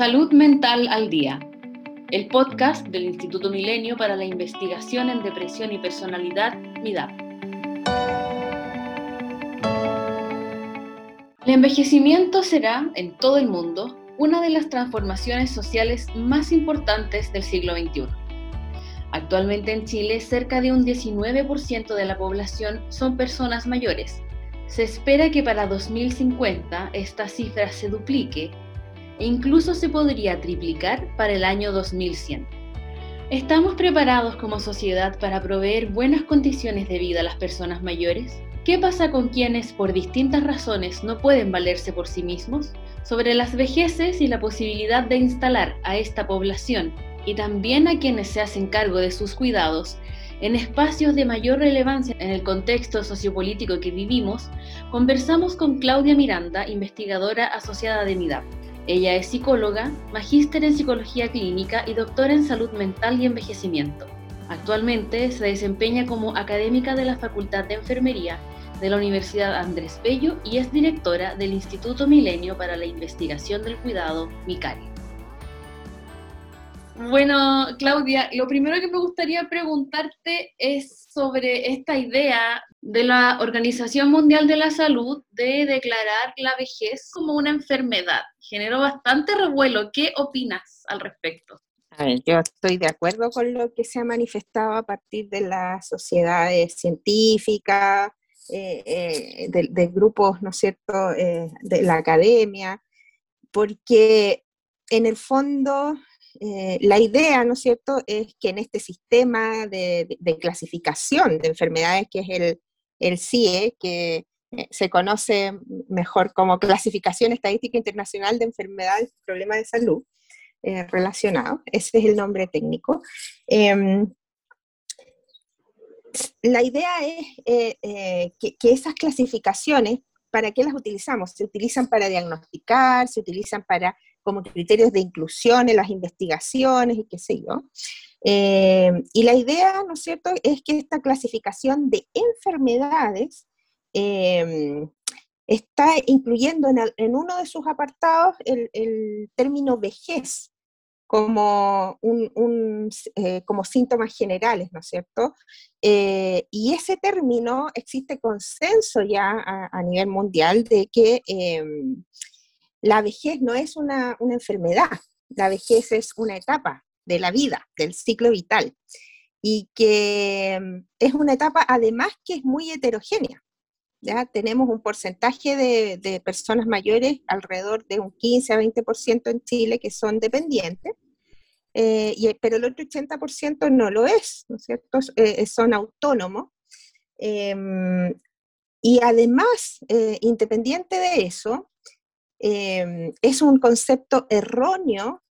Salud Mental al Día, el podcast del Instituto Milenio para la Investigación en Depresión y Personalidad, MIDAP. El envejecimiento será, en todo el mundo, una de las transformaciones sociales más importantes del siglo XXI. Actualmente en Chile, cerca de un 19% de la población son personas mayores. Se espera que para 2050 esta cifra se duplique e incluso se podría triplicar para el año 2100. ¿Estamos preparados como sociedad para proveer buenas condiciones de vida a las personas mayores? ¿Qué pasa con quienes por distintas razones no pueden valerse por sí mismos? Sobre las vejeces y la posibilidad de instalar a esta población y también a quienes se hacen cargo de sus cuidados en espacios de mayor relevancia en el contexto sociopolítico que vivimos, conversamos con Claudia Miranda, investigadora asociada de MIDAP. Ella es psicóloga, magíster en psicología clínica y doctora en salud mental y envejecimiento. Actualmente se desempeña como académica de la Facultad de Enfermería de la Universidad Andrés Bello y es directora del Instituto Milenio para la Investigación del Cuidado, MICARI. Bueno, Claudia, lo primero que me gustaría preguntarte es sobre esta idea de la Organización Mundial de la Salud de declarar la vejez como una enfermedad. Generó bastante revuelo. ¿Qué opinas al respecto? yo estoy de acuerdo con lo que se ha manifestado a partir de las sociedades científicas, eh, eh, de, grupos, ¿no es cierto?, eh, de la academia, porque en el fondo eh, la idea, ¿no es cierto?, es que en este sistema de, clasificación de enfermedades, que es el, el CIE, que eh, se conoce mejor como Clasificación Estadística Internacional de Enfermedades y Problemas de Salud eh, Relacionados, ese es el nombre técnico. Em, la idea es que, que esas clasificaciones, ¿para qué las utilizamos? Se utilizan para diagnosticar, se utilizan para como criterios de inclusión en las investigaciones y qué sé yo. Eh, y la idea, ¿no es cierto?, es que esta clasificación de enfermedades eh, está incluyendo en, uno de sus apartados el, término vejez como, eh, como síntomas generales, ¿no es cierto? y ese término existe consenso ya a nivel mundial de que la vejez no es una, enfermedad, la vejez es una etapa de la vida, del ciclo vital, y que mm, es una etapa además que es muy heterogénea. ¿ya? Tenemos un porcentaje de, personas mayores, alrededor de un 15 a 20% en Chile, que son dependientes, eh, pero el otro 80% no lo es, ¿no es cierto? Eh, son autónomos. Em, y además, eh, independiente de eso, Em, es un concepto erróneo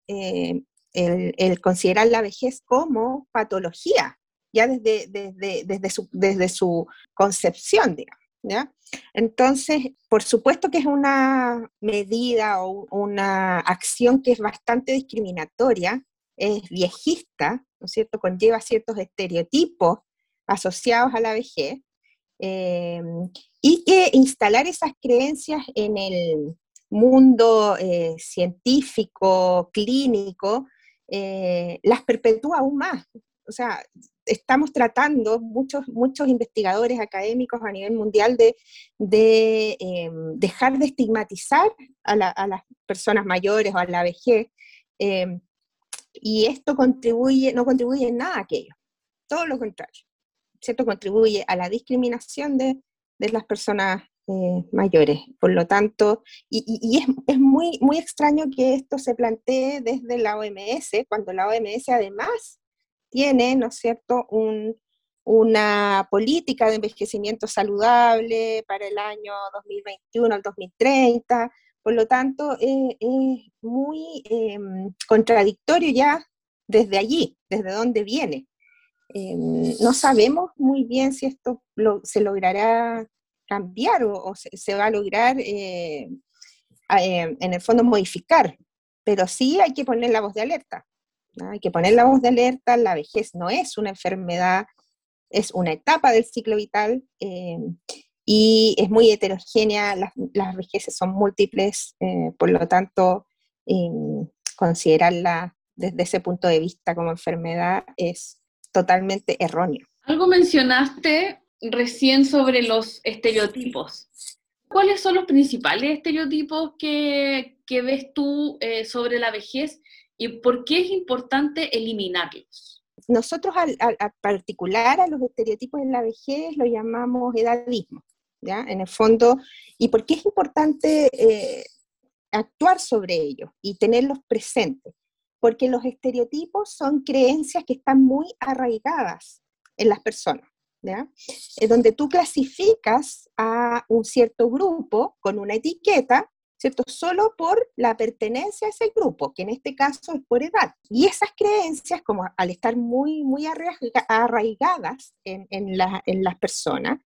eh, el, considerar la vejez como patología, ya desde, desde, desde, su, desde su, concepción, digamos. ¿ya? Entonces, por supuesto que es una medida o una acción que es bastante discriminatoria, es viejista, ¿no es cierto? Conlleva ciertos estereotipos asociados a la vejez, em, y que instalar esas creencias en el, mundo eh, científico, clínico, eh, las perpetúa aún más. O sea, estamos tratando, muchos, muchos investigadores académicos a nivel mundial, de, em, dejar de estigmatizar a, las personas mayores o a la vejez. Em, y esto contribuye, no contribuye en nada a aquello, todo lo contrario. ¿cierto? Contribuye a la discriminación de, de las personas eh, mayores. Por lo tanto, y, es, muy, muy extraño que esto se plantee desde la OMS, cuando la OMS además tiene, ¿no es cierto?, una política de envejecimiento saludable para el año 2021 al 2030. Por lo tanto, eh, es muy em, contradictorio ya desde allí, desde donde viene. Em, no sabemos muy bien si esto se logrará cambiar o, se, va a lograr eh, eh, en el fondo modificar, pero sí hay que poner la voz de alerta. Hay que poner la voz de alerta, la vejez no es una enfermedad, es una etapa del ciclo vital eh, y es muy heterogénea, las, las vejeces son múltiples, por lo tanto, considerarla desde ese punto de vista como enfermedad es totalmente erróneo. Algo mencionaste recién sobre los estereotipos. ¿Cuáles son los principales estereotipos que, ves tú eh, sobre la vejez y por qué es importante eliminarlos? Nosotros al, particular a los estereotipos en la vejez lo llamamos edadismo, ¿ya? En el fondo, ¿y por qué es importante eh, actuar sobre ellos y tenerlos presentes? Porque los estereotipos son creencias que están muy arraigadas en las personas. ¿Ya? donde tú clasificas a un cierto grupo con una etiqueta ¿cierto? Solo por la pertenencia a ese grupo, que en este caso es por edad. Y esas creencias, como al estar muy, muy arraigadas en, en, las personas,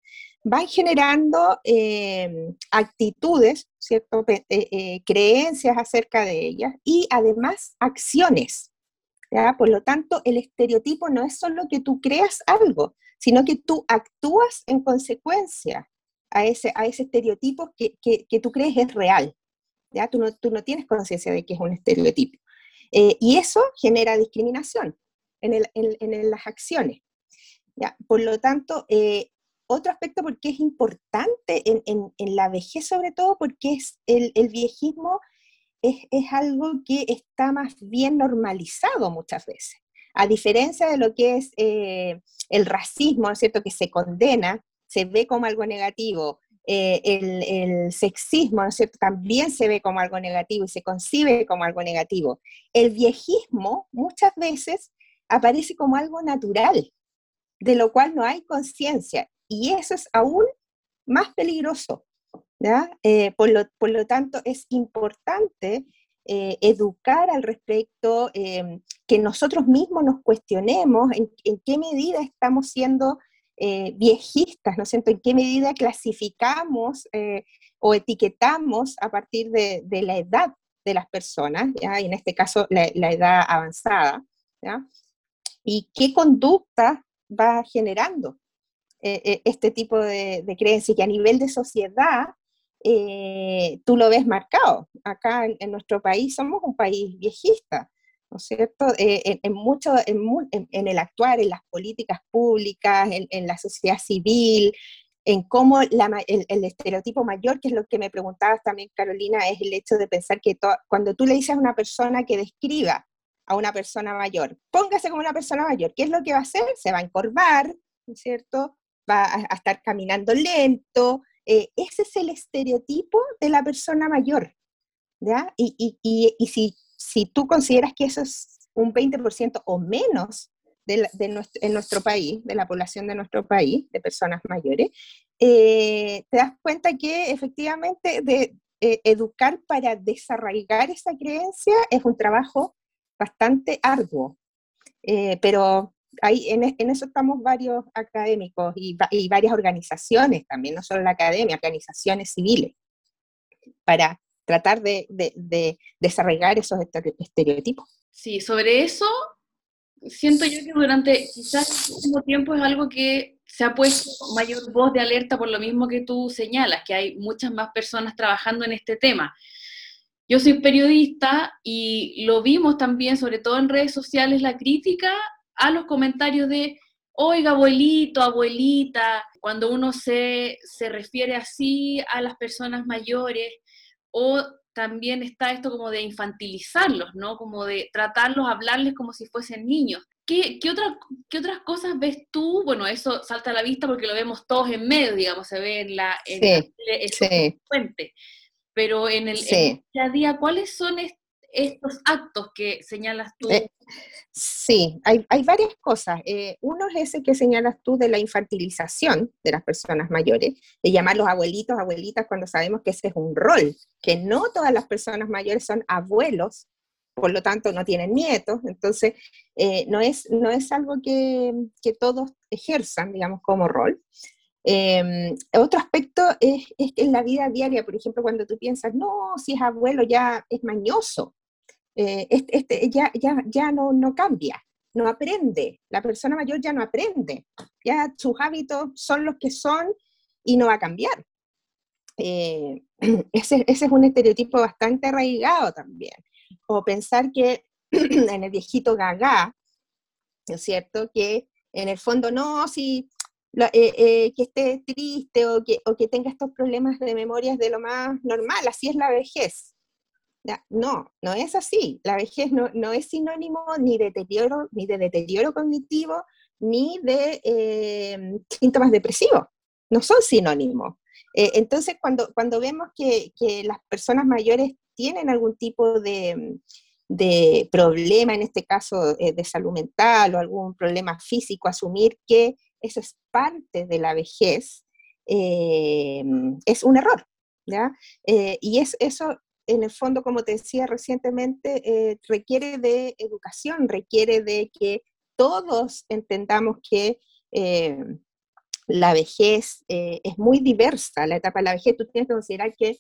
van generando eh, actitudes, ¿cierto? Eh, eh, creencias acerca de ellas y además acciones. ¿ya? Por lo tanto, el estereotipo no es solo que tú creas algo, sino que tú actúas en consecuencia a ese, a ese estereotipo que, que, que tú crees es real. ¿ya? Tú, no, tú no tienes conciencia de que es un estereotipo. Eh, y eso genera discriminación en, el, en, las acciones. ¿ya? Por lo tanto, eh, otro aspecto porque es importante en, en, la vejez sobre todo, porque es el, el viejismo es, es, algo que está más bien normalizado muchas veces. A diferencia de lo que es eh, el racismo, ¿no es cierto?, que se condena, se ve como algo negativo, eh, el, sexismo, También se ve como algo negativo y se concibe como algo negativo. El viejismo muchas veces aparece como algo natural, de lo cual no hay conciencia, y eso es aún más peligroso. Eh, por, lo, tanto, es importante eh, educar al respecto, que nosotros mismos nos cuestionemos en, qué medida estamos siendo eh, viejistas, ¿no siento? ¿En qué medida clasificamos eh, o etiquetamos a partir de, la edad de las personas, ¿ya? y en este caso la, edad avanzada, ¿ya? y qué conducta va generando este tipo de, de creencias, que a nivel de sociedad tú lo ves marcado. Acá en, nuestro país somos un país viejista, ¿no es cierto? Eh, en, mucho, en, el actuar, en las políticas públicas, en, la sociedad civil, en cómo el, estereotipo mayor, que es lo que me preguntabas también, Carolina, es el hecho de pensar que cuando tú le dices a una persona que describa a una persona mayor, póngase como una persona mayor, ¿qué es lo que va a hacer? Se va a encorvar, ¿no es cierto? Va a, estar caminando lento. Eh, ese es el estereotipo de la persona mayor. ¿ya? Y, y, y, y si si tú consideras que eso es un 20% o menos de, nuestro, en nuestro país, de la población de nuestro país, de personas mayores, eh, te das cuenta que efectivamente de, eh, educar para desarraigar esa creencia es un trabajo bastante arduo, pero ahí, en, en, eso estamos varios académicos y, y, varias organizaciones también, no solo la academia, organizaciones civiles, para tratar de, de, desarrollar esos estereotipos. Sí, sobre eso siento yo que durante quizás el último tiempo es algo que se ha puesto mayor voz de alerta por lo mismo que tú señalas, que hay muchas más personas trabajando en este tema. Yo soy periodista y lo vimos también, sobre todo en redes sociales, la crítica a los comentarios de, oiga, abuelito, abuelita, cuando uno se, se refiere así a las personas mayores, o también está esto como de infantilizarlos, ¿no? Como de tratarlos, hablarles como si fuesen niños. ¿Qué, qué, otras cosas ves tú? Bueno, eso salta a la vista porque lo vemos todos en medio, digamos, se ve en la... En sí, Pero en el, día a día, ¿cuáles son estos actos que señalas tú? Eh, sí, hay, hay, varias cosas. Eh, uno es ese que señalas tú de la infantilización de las personas mayores, de llamarlos abuelitos, abuelitas, cuando sabemos que ese es un rol, que no todas las personas mayores son abuelos, por lo tanto no tienen nietos, entonces eh, no, es, no es algo que, que todos ejerzan, digamos, como rol. Em, otro aspecto es, es, que en la vida diaria, por ejemplo, cuando tú piensas, no, si es abuelo ya es mañoso, eh, este, este, ya, ya, ya no, no cambia, no aprende, la persona mayor ya no aprende, ya sus hábitos son los que son y no va a cambiar. Eh, ese, ese, es un estereotipo bastante arraigado también. o pensar que en el viejito gaga, ¿no es cierto? Que en el fondo no, si eh, eh, que esté triste o que, o que tenga estos problemas de memoria es de lo más normal, así es la vejez. No, no es así. La vejez no, no es sinónimo ni, deterioro, ni de deterioro cognitivo, ni de eh, síntomas depresivos. No son sinónimos. entonces, cuando, cuando vemos que, que, las personas mayores tienen algún tipo de, de problema, en este caso de salud mental o algún problema físico, asumir que eso es parte de la vejez, eh, es un error. ¿ya? Eh, y es, eso, en el fondo, como te decía recientemente, eh, requiere de educación, requiere de que todos entendamos que la vejez es muy diversa, la etapa de la vejez, tú tienes que considerar que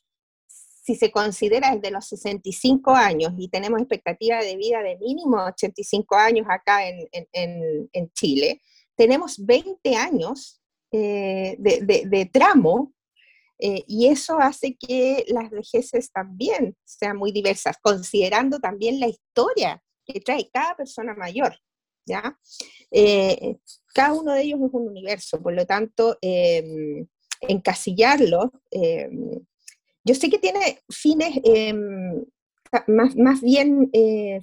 si se considera desde los 65 años y tenemos expectativa de vida de mínimo 85 años acá en, en, en Chile, tenemos 20 años eh, de, tramo eh, y eso hace que las vejeces también sean muy diversas, considerando también la historia que trae cada persona mayor. ¿ya? Eh, cada uno de ellos es un universo, por lo tanto, em, encasillarlo, em, yo sé que tiene fines em, más, más, bien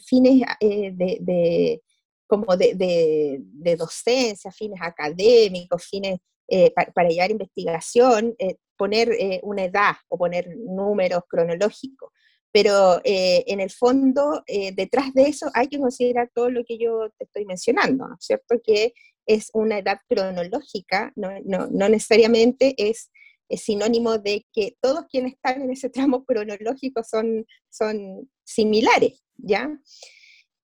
fines de, como de, docencia, fines académicos, fines eh, para, llevar investigación, eh, poner eh, una edad o poner números cronológicos. Pero en el fondo, detrás de eso hay que considerar todo lo que yo te estoy mencionando, ¿no es cierto? Que es una edad cronológica, no, necesariamente es, es, sinónimo de que todos quienes están en ese tramo cronológico son, son similares, ¿ya?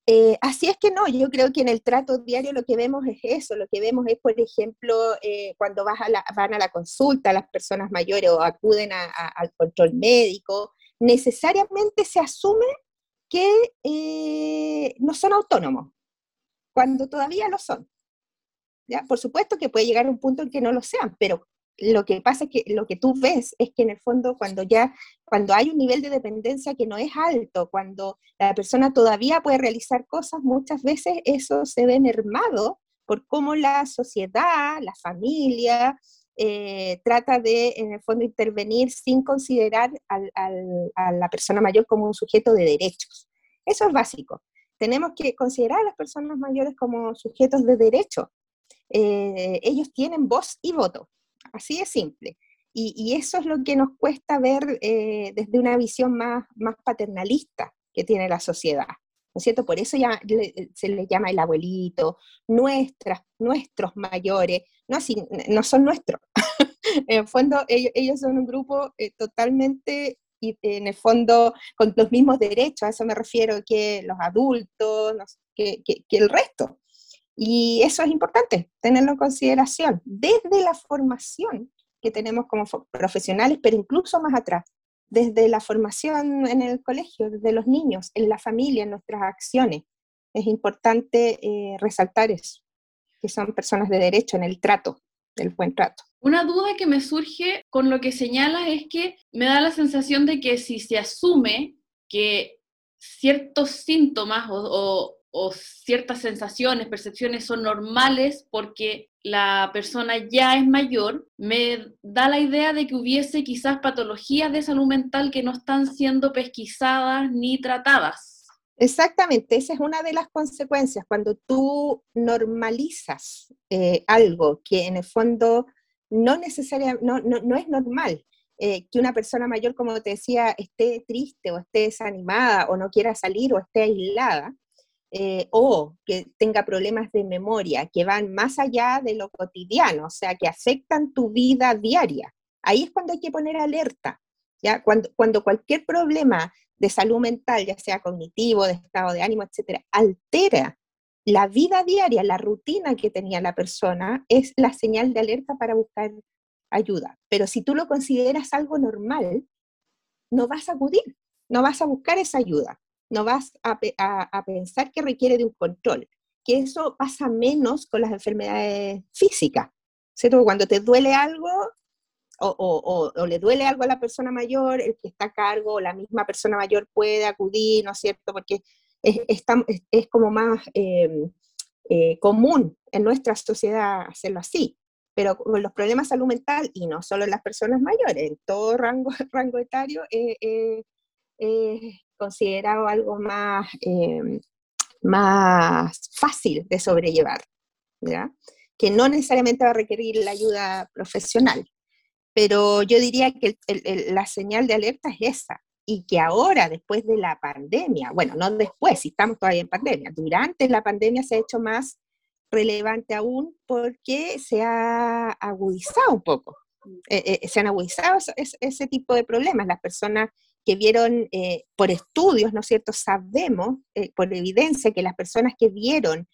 Eh, así es que no, yo creo que en el trato diario lo que vemos es eso, lo que vemos es, por ejemplo, eh, cuando van a la consulta las personas mayores o acuden al control médico, necesariamente se asume que eh, no son autónomos, cuando todavía lo son. ¿ya? Por supuesto que puede llegar un punto en que no lo sean, pero lo que pasa es que lo que tú ves es que en el fondo cuando ya, cuando hay un nivel de dependencia que no es alto, cuando la persona todavía puede realizar cosas, muchas veces eso se ve mermado por cómo la sociedad, la familia, eh, trata de, en el fondo, intervenir sin considerar a la persona mayor como un sujeto de derechos. Eso es básico. Tenemos que considerar a las personas mayores como sujetos de derecho. Eh, ellos tienen voz y voto Así de simple. Y, eso es lo que nos cuesta ver eh, desde una visión más, paternalista que tiene la sociedad. ¿No es cierto? Por eso ya se le llama el abuelito, nuestras, nuestros mayores, no, no son nuestros. en el fondo, ellos, son un grupo eh, totalmente, en el fondo, con los mismos derechos, a eso me refiero que los adultos, que el resto. Y eso es importante, tenerlo en consideración desde la formación que tenemos como profesionales, pero incluso más atrás, desde la formación en el colegio, desde los niños, en la familia, en nuestras acciones. Es importante eh, resaltar eso, que son personas de derecho en el trato, el buen trato. Una duda que me surge con lo que señalas es que me da la sensación de que si se asume que ciertos síntomas o ciertas sensaciones, percepciones son normales porque la persona ya es mayor, me da la idea de que hubiese quizás patologías de salud mental que no están siendo pesquisadas ni tratadas. Exactamente, esa es una de las consecuencias. Cuando tú normalizas eh, algo que en el fondo no, es normal, eh, que una persona mayor, como te decía, esté triste o esté desanimada o no quiera salir o esté aislada, eh, o que tenga problemas de memoria que van más allá de lo cotidiano, o sea, que afectan tu vida diaria. Ahí es cuando hay que poner alerta. ¿ya? Cuando, cuando cualquier problema de salud mental, ya sea cognitivo, de estado de ánimo, etcétera, altera la vida diaria, la rutina que tenía la persona, es la señal de alerta para buscar ayuda. Pero si tú lo consideras algo normal, no vas a acudir, no vas a buscar esa ayuda no vas a, pensar que requiere de un control, que eso pasa menos con las enfermedades físicas, ¿cierto? Cuando te duele algo, o, le duele algo a la persona mayor, el que está a cargo, o la misma persona mayor puede acudir, ¿no es cierto? Porque es, como más em, eh, común en nuestra sociedad hacerlo así. Pero con los problemas de salud mental, y no solo en las personas mayores, en todo rango, rango etario, considerado algo más, em, más fácil de sobrellevar, ¿ya? que no necesariamente va a requerir la ayuda profesional. Pero yo diría que la señal de alerta es esa, y que ahora, después de la pandemia, bueno, no después, si estamos todavía en pandemia, durante la pandemia se ha hecho más relevante aún porque se ha agudizado un poco, eh, eh, se han agudizado ese, tipo de problemas. Las personas que vieron eh, por estudios, ¿no es cierto? Sabemos por evidencia que las personas que vieron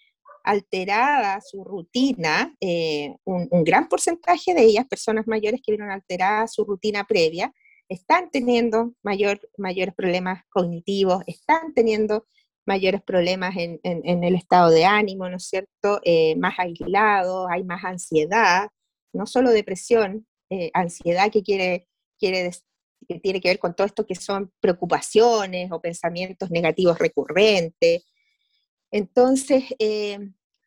alterada su rutina, eh, un, gran porcentaje de ellas, personas mayores que vieron alterada su rutina previa, están teniendo mayor, mayores problemas cognitivos, están teniendo mayores problemas en, el estado de ánimo, ¿no es cierto? Eh, más aislados, hay más ansiedad, no solo depresión, eh, ansiedad que quiere, quiere tiene que ver con todo esto que son preocupaciones o pensamientos negativos recurrentes, entonces, eh,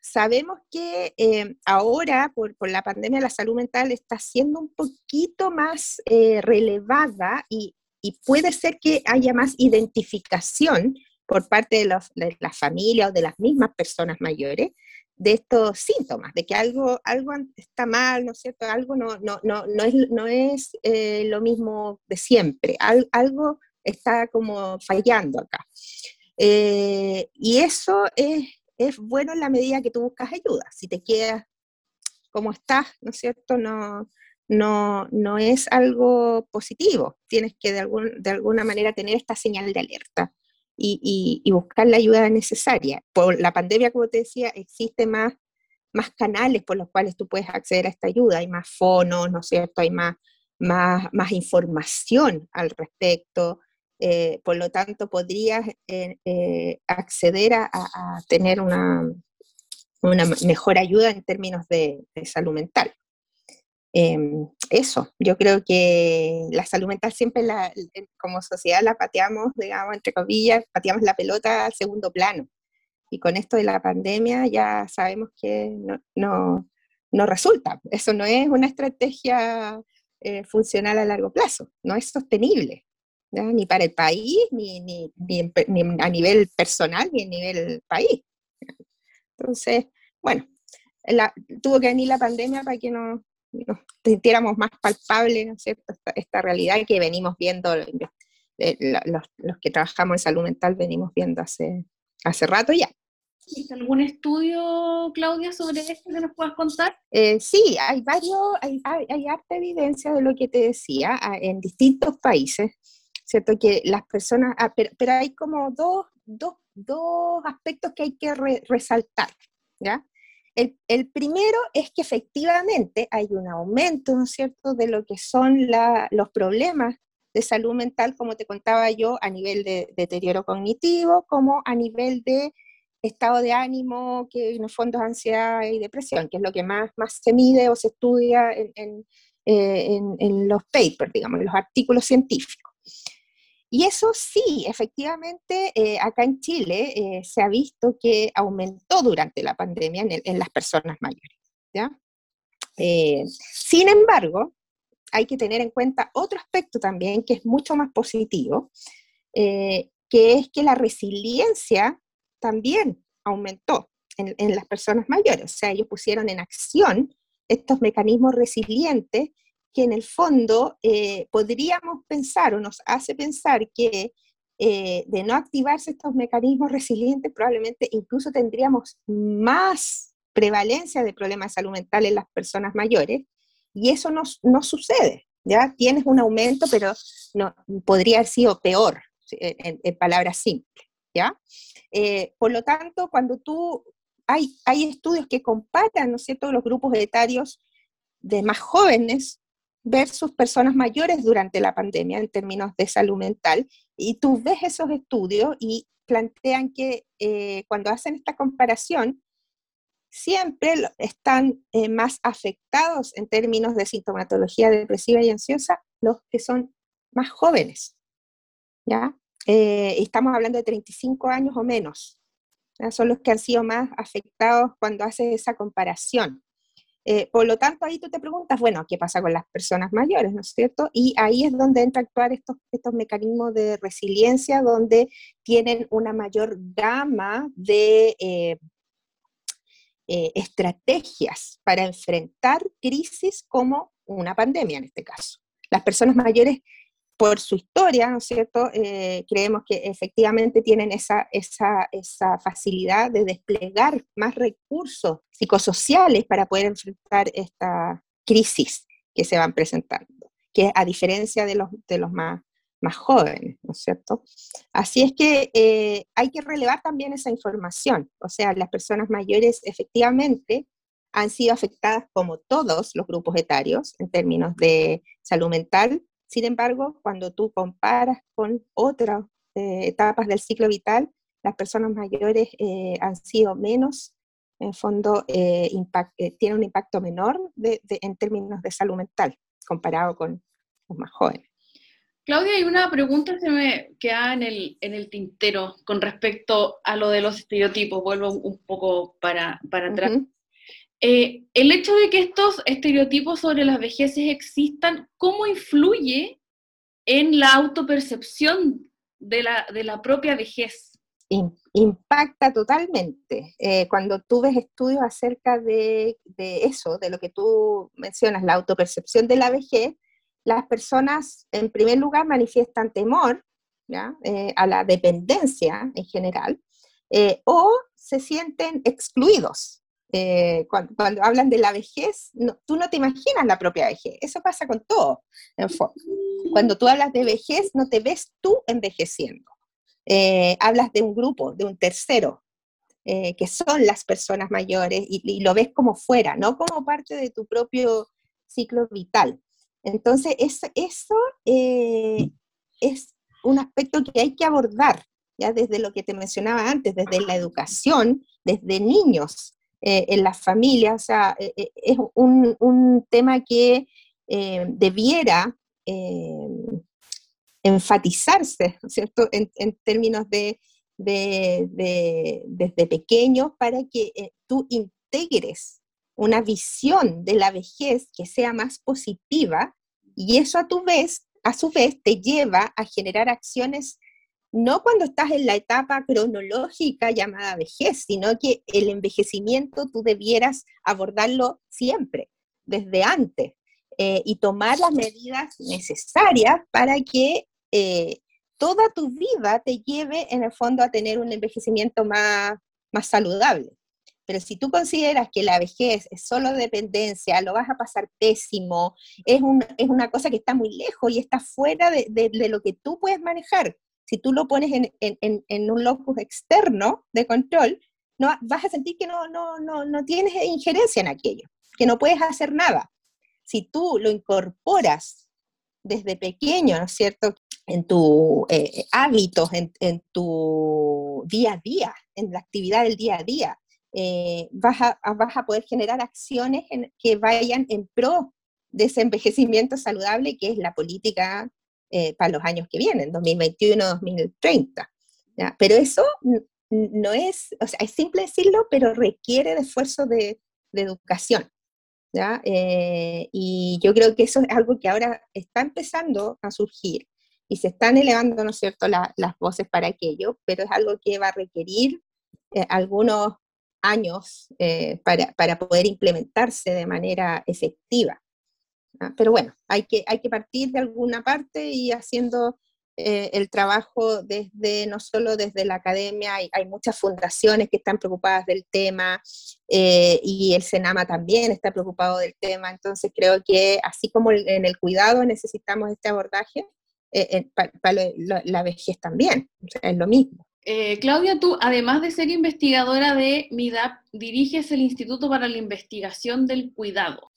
sabemos que eh, ahora, por, la pandemia, la salud mental está siendo un poquito más eh, relevada y, puede ser que haya más identificación por parte de, de la familia o de las mismas personas mayores de estos síntomas, de que algo, algo está mal, ¿no es cierto? Algo no, no, no, no es, no es lo mismo de siempre, algo está como fallando acá. Eh, y eso es, es, bueno en la medida que tú buscas ayuda. Si te quedas como estás, ¿no es cierto? No, no, no es algo positivo. Tienes que de, algún, de alguna manera tener esta señal de alerta y, buscar la ayuda necesaria. Por la pandemia, como te decía, existe más, más canales por los cuales tú puedes acceder a esta ayuda. Hay más fonos, ¿no es cierto? Hay más, más, más información al respecto. Eh, por lo tanto podrías eh, eh, acceder a, tener una, una, mejor ayuda en términos de, salud mental. Em, eso, yo creo que la salud mental siempre la, como sociedad la pateamos, digamos, entre comillas, pateamos la pelota al segundo plano. Y con esto de la pandemia ya sabemos que no, no, no resulta. Eso no es una estrategia funcional a largo plazo, no es sostenible ni para el país, ni, ni, ni, a nivel personal, ni a nivel país. Entonces, bueno, tuvo que venir la pandemia para que nos, nos sintiéramos más palpables, ¿no es cierto?, esta, realidad que venimos viendo, eh, los, los, que trabajamos en salud mental venimos viendo hace, hace rato ya. ¿Algún estudio, Claudia, sobre esto que nos puedas contar? Eh, sí, hay varios, hay, hay, hay, harta evidencia de lo que te decía en distintos países. ¿cierto? Que las personas, ah, pero, hay como dos, dos, dos, aspectos que hay que resaltar, ¿ya? El, primero es que efectivamente hay un aumento, ¿no es cierto?, de lo que son los problemas de salud mental, como te contaba yo, a nivel de deterioro cognitivo, como a nivel de estado de ánimo, que en el fondo es ansiedad y depresión, que es lo que más, se mide o se estudia eh, en, en los papers, digamos, en los artículos científicos. Y eso sí, efectivamente, eh, acá en Chile eh, se ha visto que aumentó durante la pandemia en, las personas mayores. ¿ya? Eh, sin embargo, hay que tener en cuenta otro aspecto también que es mucho más positivo, que es que la resiliencia también aumentó en, en las personas mayores. O sea, ellos pusieron en acción estos mecanismos resilientes que en el fondo eh, podríamos pensar o nos hace pensar que eh, de no activarse estos mecanismos resilientes, probablemente incluso tendríamos más prevalencia de problemas de salud mental en las personas mayores, y eso no, no sucede, ¿ya? Tienes un aumento, pero no, podría haber sido peor, en, palabras simples, ¿ya? Eh, por lo tanto, cuando tú, hay, hay estudios que comparan, ¿no es cierto?, los grupos etarios de más jóvenes versus personas mayores durante la pandemia en términos de salud mental. Y tú ves esos estudios y plantean que eh, cuando hacen esta comparación, siempre están eh, más afectados en términos de sintomatología depresiva y ansiosa los que son más jóvenes. ¿ya? Eh, estamos hablando de 35 años o menos. Son los que han sido más afectados cuando haces esa comparación. Eh, por lo tanto, ahí tú te preguntas, bueno, ¿qué pasa con las personas mayores, no es cierto? Y ahí es donde entra a actuar estos, estos mecanismos de resiliencia, donde tienen una mayor gama de eh, eh, estrategias para enfrentar crisis como una pandemia en este caso. Las personas mayores por su historia, ¿no es cierto?, eh, creemos que efectivamente tienen esa, esa, esa, facilidad de desplegar más recursos psicosociales para poder enfrentar esta crisis que se van presentando, que a diferencia de los, de los más, más jóvenes, ¿no es cierto? Así es que eh, hay que relevar también esa información, o sea, las personas mayores efectivamente han sido afectadas como todos los grupos etarios en términos de salud mental, sin embargo, cuando tú comparas con otras eh, etapas del ciclo vital, las personas mayores eh, han sido menos, en fondo, eh, tienen un impacto menor en términos de salud mental comparado con los más jóvenes. Claudia, hay una pregunta que se me queda en el, en el tintero con respecto a lo de los estereotipos. Vuelvo un poco para, para atrás. Eh, el hecho de que estos estereotipos sobre las vejeces existan, ¿cómo influye en la autopercepción de la, de la propia vejez? impacta totalmente. Eh, cuando tú ves estudios acerca de, eso, de lo que tú mencionas, la autopercepción de la vejez, las personas en primer lugar manifiestan temor. Eh, a la dependencia en general, o se sienten excluidos, eh, cuando, hablan de la vejez, tú no te imaginas la propia vejez. Eso pasa con todo. Cuando tú hablas de vejez, no te ves tú envejeciendo. Eh, hablas de un grupo, de un tercero, eh, que son las personas mayores, y, lo ves como fuera, no como parte de tu propio ciclo vital. Entonces, eso, eso es un aspecto que hay que abordar, ya desde lo que te mencionaba antes, desde la educación, desde niños, eh, en las familias, o sea, eh, eh, es un, un, tema que debiera enfatizarse, ¿cierto?, en, en términos de, de, de, desde pequeños para que tú integres una visión de la vejez que sea más positiva y eso a tu vez, a su vez, te lleva a generar acciones no cuando estás en la etapa cronológica llamada vejez, sino que el envejecimiento tú debieras abordarlo siempre, desde antes, eh, y tomar las medidas necesarias para que eh, toda tu vida te lleve en el fondo a tener un envejecimiento más, más saludable. Pero si tú consideras que la vejez es solo dependencia, lo vas a pasar pésimo, es, es una cosa que está muy lejos y está fuera de, de lo que tú puedes manejar, si tú lo pones en, un locus externo de control, no, vas a sentir que no, no, tienes injerencia en aquello, que no puedes hacer nada. Si tú lo incorporas desde pequeño, ¿no es cierto?, en tus eh, hábitos, en, tu día a día, en la actividad del día a día, eh, vas, a, vas, a, poder generar acciones que vayan en pro de ese envejecimiento saludable, que es la política eh, para los años que vienen, 2021-2030. Pero eso no es, o sea, es simple decirlo, pero requiere de esfuerzo de, educación. ¿ya? Eh, y yo creo que eso es algo que ahora está empezando a surgir y se están elevando, ¿no es cierto?, las voces para aquello, pero es algo que va a requerir eh, algunos años para, para, poder implementarse de manera efectiva. ¿Ah? Pero bueno, hay que, hay que partir de alguna parte y haciendo eh, el trabajo desde, no solo desde la academia, hay, hay muchas fundaciones que están preocupadas del tema eh, y el Senama también está preocupado del tema, entonces creo que así como en el cuidado necesitamos este abordaje, eh, para la vejez también, es lo mismo. Claudia, tú, además de ser investigadora de MIDAP, diriges el Instituto para la Investigación del Cuidado.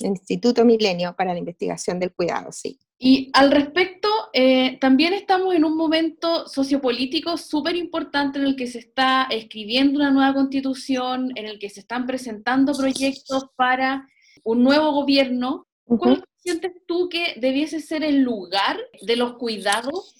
Instituto Milenio para la Investigación del Cuidado, sí. Y al respecto, eh, también estamos en un momento sociopolítico súper importante en el que se está escribiendo una nueva constitución, en el que se están presentando proyectos para un nuevo gobierno. ¿Cuál sientes tú que debiese ser el lugar de los cuidados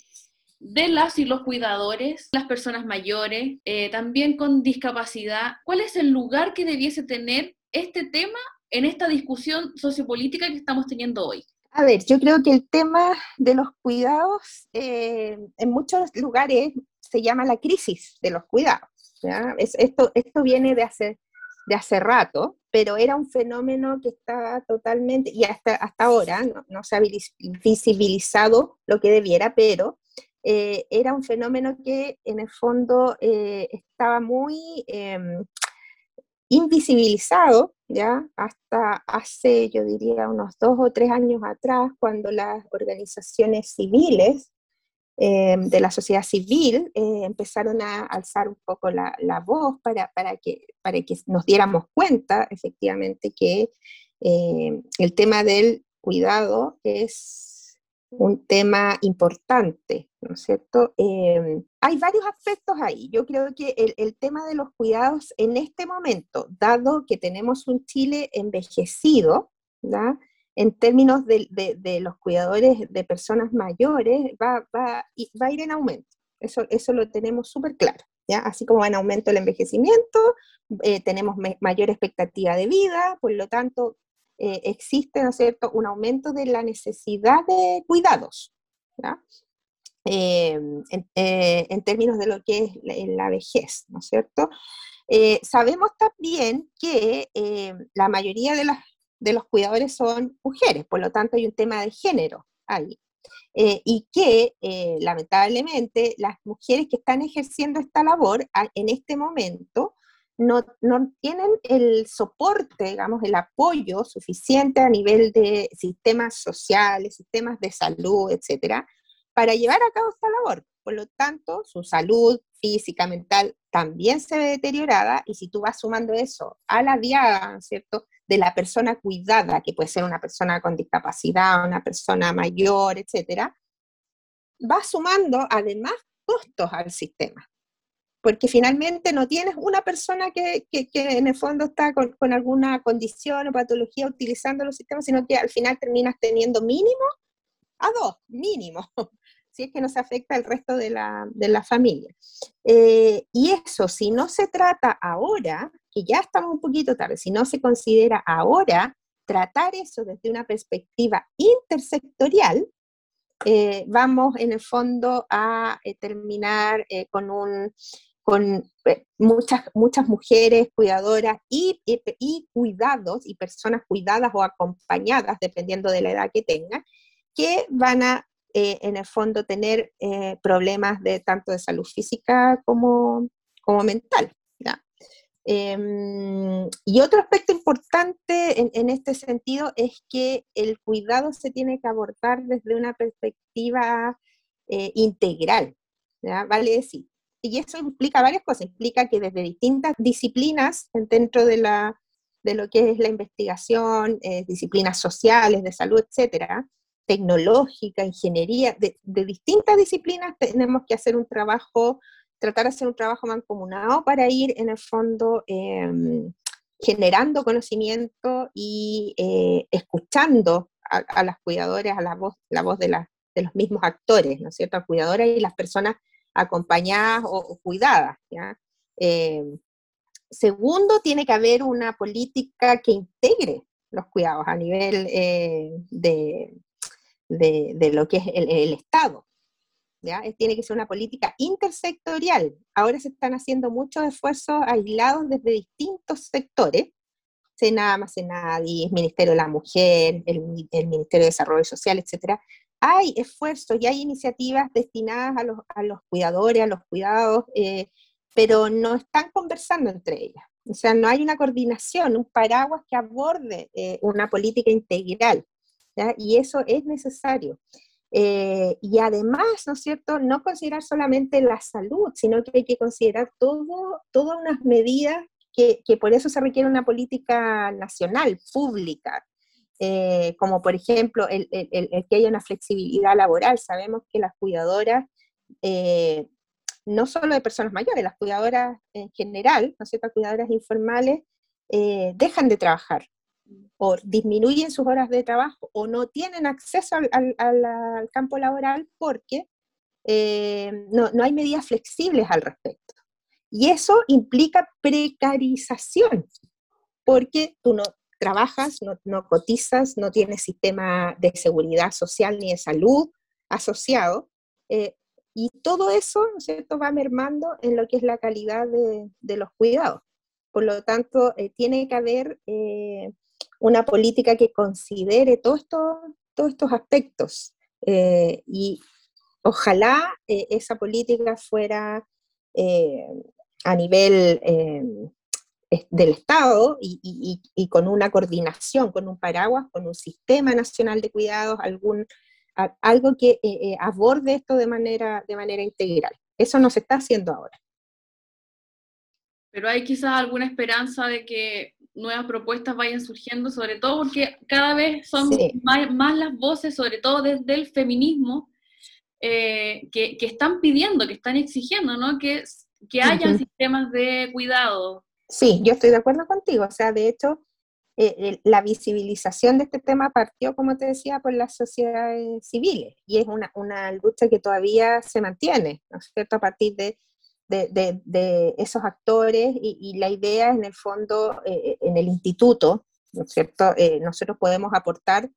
de las y los cuidadores, las personas mayores, eh, también con discapacidad? ¿Cuál es el lugar que debiese tener este tema en esta discusión sociopolítica que estamos teniendo hoy? A ver, yo creo que el tema de los cuidados eh, en muchos lugares se llama la crisis de los cuidados. esto, esto viene de hace, de hace rato, pero era un fenómeno que estaba totalmente, y hasta, hasta ahora no, se ha visibilizado lo que debiera, pero eh, era un fenómeno que en el fondo eh, estaba muy em, invisibilizado, ¿ya? Hasta hace, yo diría, unos dos o tres años atrás, cuando las organizaciones civiles eh, de la sociedad civil eh, empezaron a alzar un poco la, voz para, para, que, para que nos diéramos cuenta, efectivamente, que eh, el tema del cuidado es un tema importante, ¿no es cierto? Em, hay varios aspectos ahí. Yo creo que el, tema de los cuidados en este momento, dado que tenemos un Chile envejecido, ¿verdad? en términos de, los cuidadores de personas mayores, va, va, va a ir en aumento. Eso, eso lo tenemos súper claro. ¿ya? Así como va en aumento el envejecimiento, eh, tenemos mayor expectativa de vida, por lo tanto, eh, existe, ¿no es cierto?, un aumento de la necesidad de cuidados, eh, eh, en, términos de lo que es la, vejez, ¿no es cierto? sabemos también que la mayoría de, las, de los cuidadores son mujeres, por lo tanto hay un tema de género ahí. y que lamentablemente las mujeres que están ejerciendo esta labor en este momento no, tienen el soporte, digamos, el apoyo suficiente a nivel de sistemas sociales, sistemas de salud, etcétera, para llevar a cabo esta labor. Por lo tanto, su salud física, mental, también se ve deteriorada y si tú vas sumando eso a la diada, ¿cierto?, de la persona cuidada, que puede ser una persona con discapacidad, una persona mayor, etcétera, va sumando además costos al sistema porque finalmente no tienes una persona que, que, en el fondo está con, con, alguna condición o patología utilizando los sistemas, sino que al final terminas teniendo mínimo a dos, mínimo, si es que no se afecta el resto de la, de la familia. Eh, y eso, si no se trata ahora, que ya estamos un poquito tarde, si no se considera ahora tratar eso desde una perspectiva intersectorial, eh, vamos en el fondo a eh, terminar con un con eh, muchas, muchas mujeres cuidadoras y, y, cuidados y personas cuidadas o acompañadas, dependiendo de la edad que tengan, que van a, eh, en el fondo, tener eh, problemas de tanto de salud física como, como mental. Em, y otro aspecto importante en, en, este sentido es que el cuidado se tiene que abordar desde una perspectiva integral. ¿ya? Vale decir, y eso implica varias cosas, implica que desde distintas disciplinas dentro de, la, de lo que es la investigación, eh, disciplinas sociales, de salud, etcétera, tecnológica, ingeniería, de, distintas disciplinas tenemos que hacer un trabajo, tratar de hacer un trabajo mancomunado para ir en el fondo em, generando conocimiento y eh, escuchando a, las cuidadoras, a la voz, la voz de, de los mismos actores, ¿no es cierto? A cuidadoras y las personas acompañadas o, cuidadas. Eh, segundo, tiene que haber una política que integre los cuidados a nivel eh, de, de, lo que es el, Estado. Tiene que ser una política intersectorial. Ahora se están haciendo muchos esfuerzos aislados desde distintos sectores. Senama, Senadi, Ministerio de la Mujer, el, el Ministerio de Desarrollo Social, etcétera, hay esfuerzos y hay iniciativas destinadas a los, a los cuidadores, a los cuidados, eh, pero no están conversando entre ellas. O sea, no hay una coordinación, un paraguas que aborde eh, una política integral. Y eso es necesario. Eh, y además, ¿no es cierto?, no considerar solamente la salud, sino que hay que considerar todo, todas unas medidas que, que por eso se requiere una política nacional, pública, eh, como por ejemplo el, que haya una flexibilidad laboral. Sabemos que las cuidadoras, eh, no solo de personas mayores, las cuidadoras en general, ¿no es cierto?, cuidadoras informales, eh, dejan de trabajar o disminuyen sus horas de trabajo o no tienen acceso al, campo laboral porque no, no hay medidas flexibles al respecto. Y eso implica precarización, porque tú no trabajas, no, cotizas, no tienes sistema de seguridad social ni de salud asociado, eh, y todo eso, cierto?, va mermando en lo que es la calidad de, los cuidados. Por lo tanto, eh, tiene que haber eh, una política que considere todos estos aspectos. y ojalá esa política fuera a nivel del Estado y, con una coordinación, con un paraguas, con un sistema nacional de cuidados, algún, algo que eh, eh, aborde esto de manera, de manera integral. Eso no se está haciendo ahora. Pero hay quizás alguna esperanza de que nuevas propuestas vayan surgiendo, sobre todo porque cada vez son más, las voces, sobre todo desde el feminismo, eh, que, están pidiendo, que están exigiendo, ¿no? Que, que haya sistemas de cuidado, Sí, yo estoy de acuerdo contigo. O sea, de hecho, eh, la visibilización de este tema partió, como te decía, por las sociedades civiles y es una, lucha que todavía se mantiene, ¿no es cierto?, a partir de, esos actores y, la idea en el fondo, eh, en el instituto, ¿no es cierto?, eh, nosotros podemos aportar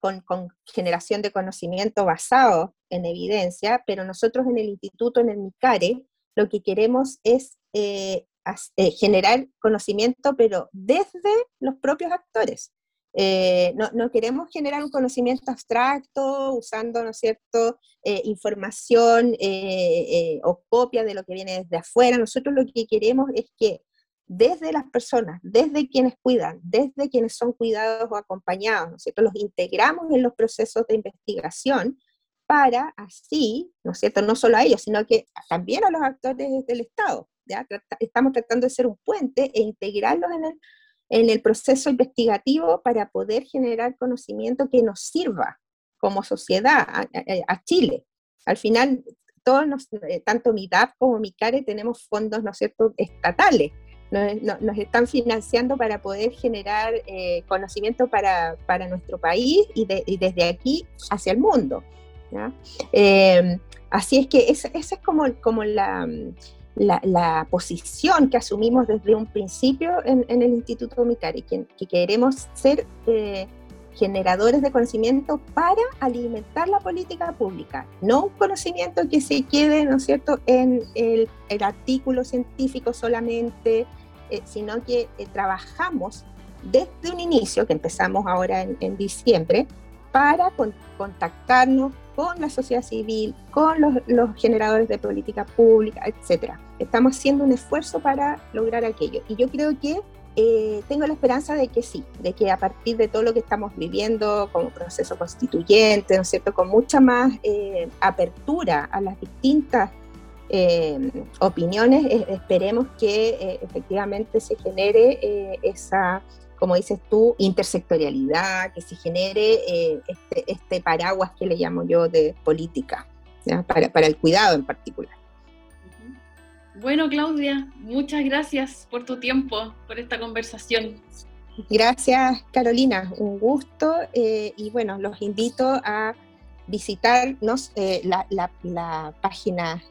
con, con, generación de conocimiento basado en evidencia, pero nosotros en el instituto, en el MICARE, lo que queremos es generar conocimiento, pero desde los propios actores. Eh, no, queremos generar un conocimiento abstracto usando, ¿no cierto?, eh, información o copia de lo que viene desde afuera. Nosotros lo que queremos es que desde las personas, desde quienes cuidan, desde quienes son cuidados o acompañados, los integramos en los procesos de investigación para así, ¿no cierto?, no solo a ellos, sino que también a los actores del Estado estamos tratando de ser un puente e integrarlos en el, en el proceso investigativo para poder generar conocimiento que nos sirva como sociedad a, Chile. Al final, todos eh, tanto MIDAP como MICARE tenemos fondos, ¿no cierto?, estatales. Nos, están financiando para poder generar eh, conocimiento para, para, nuestro país y, desde aquí hacia el mundo. Eh, así es que esa es como, como la, la, posición que asumimos desde un principio en, el Instituto Micari, que, que queremos ser eh, generadores de conocimiento para alimentar la política pública, no un conocimiento que se quede, ¿no es cierto?, en el, artículo científico solamente, eh, sino que eh, trabajamos desde un inicio, que empezamos ahora en, diciembre, para contactarnos con la sociedad civil, con los, generadores de política pública, etc. Estamos haciendo un esfuerzo para lograr aquello. Y yo creo que eh, tengo la esperanza de que sí, de que a partir de todo lo que estamos viviendo como proceso constituyente, ¿no es con mucha más eh, apertura a las distintas eh, opiniones, esperemos que efectivamente se genere esa como dices tú, intersectorialidad, que se genere eh, este, este, paraguas que le llamo yo de política, para, el cuidado en particular. Bueno, Claudia, muchas gracias por tu tiempo, por esta conversación. Gracias, Carolina, un gusto eh, y bueno, los invito a visitarnos eh, la, página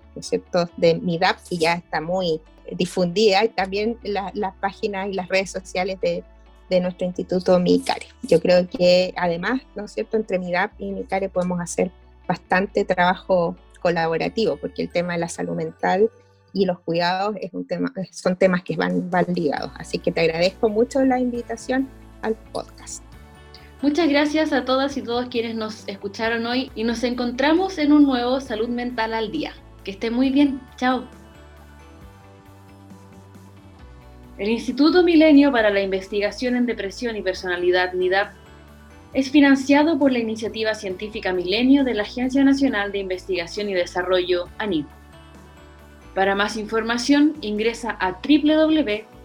de MIDAP, que ya está muy difundida, y también las páginas y las redes sociales de de nuestro instituto MICARE. Yo creo que además, ¿no es cierto?, entre MIDAP y MICARE podemos hacer bastante trabajo colaborativo, porque el tema de la salud mental y los cuidados es un tema, son temas que van, van ligados. Así que te agradezco mucho la invitación al podcast. Muchas gracias a todas y todos quienes nos escucharon hoy y nos encontramos en un nuevo Salud Mental al Día. Que esté muy bien. Chao. El Instituto Milenio para la Investigación en Depresión y Personalidad, NIDAP, es financiado por la iniciativa científica Milenio de la Agencia Nacional de Investigación y Desarrollo, ANID. Para más información, ingresa a www.midap.org.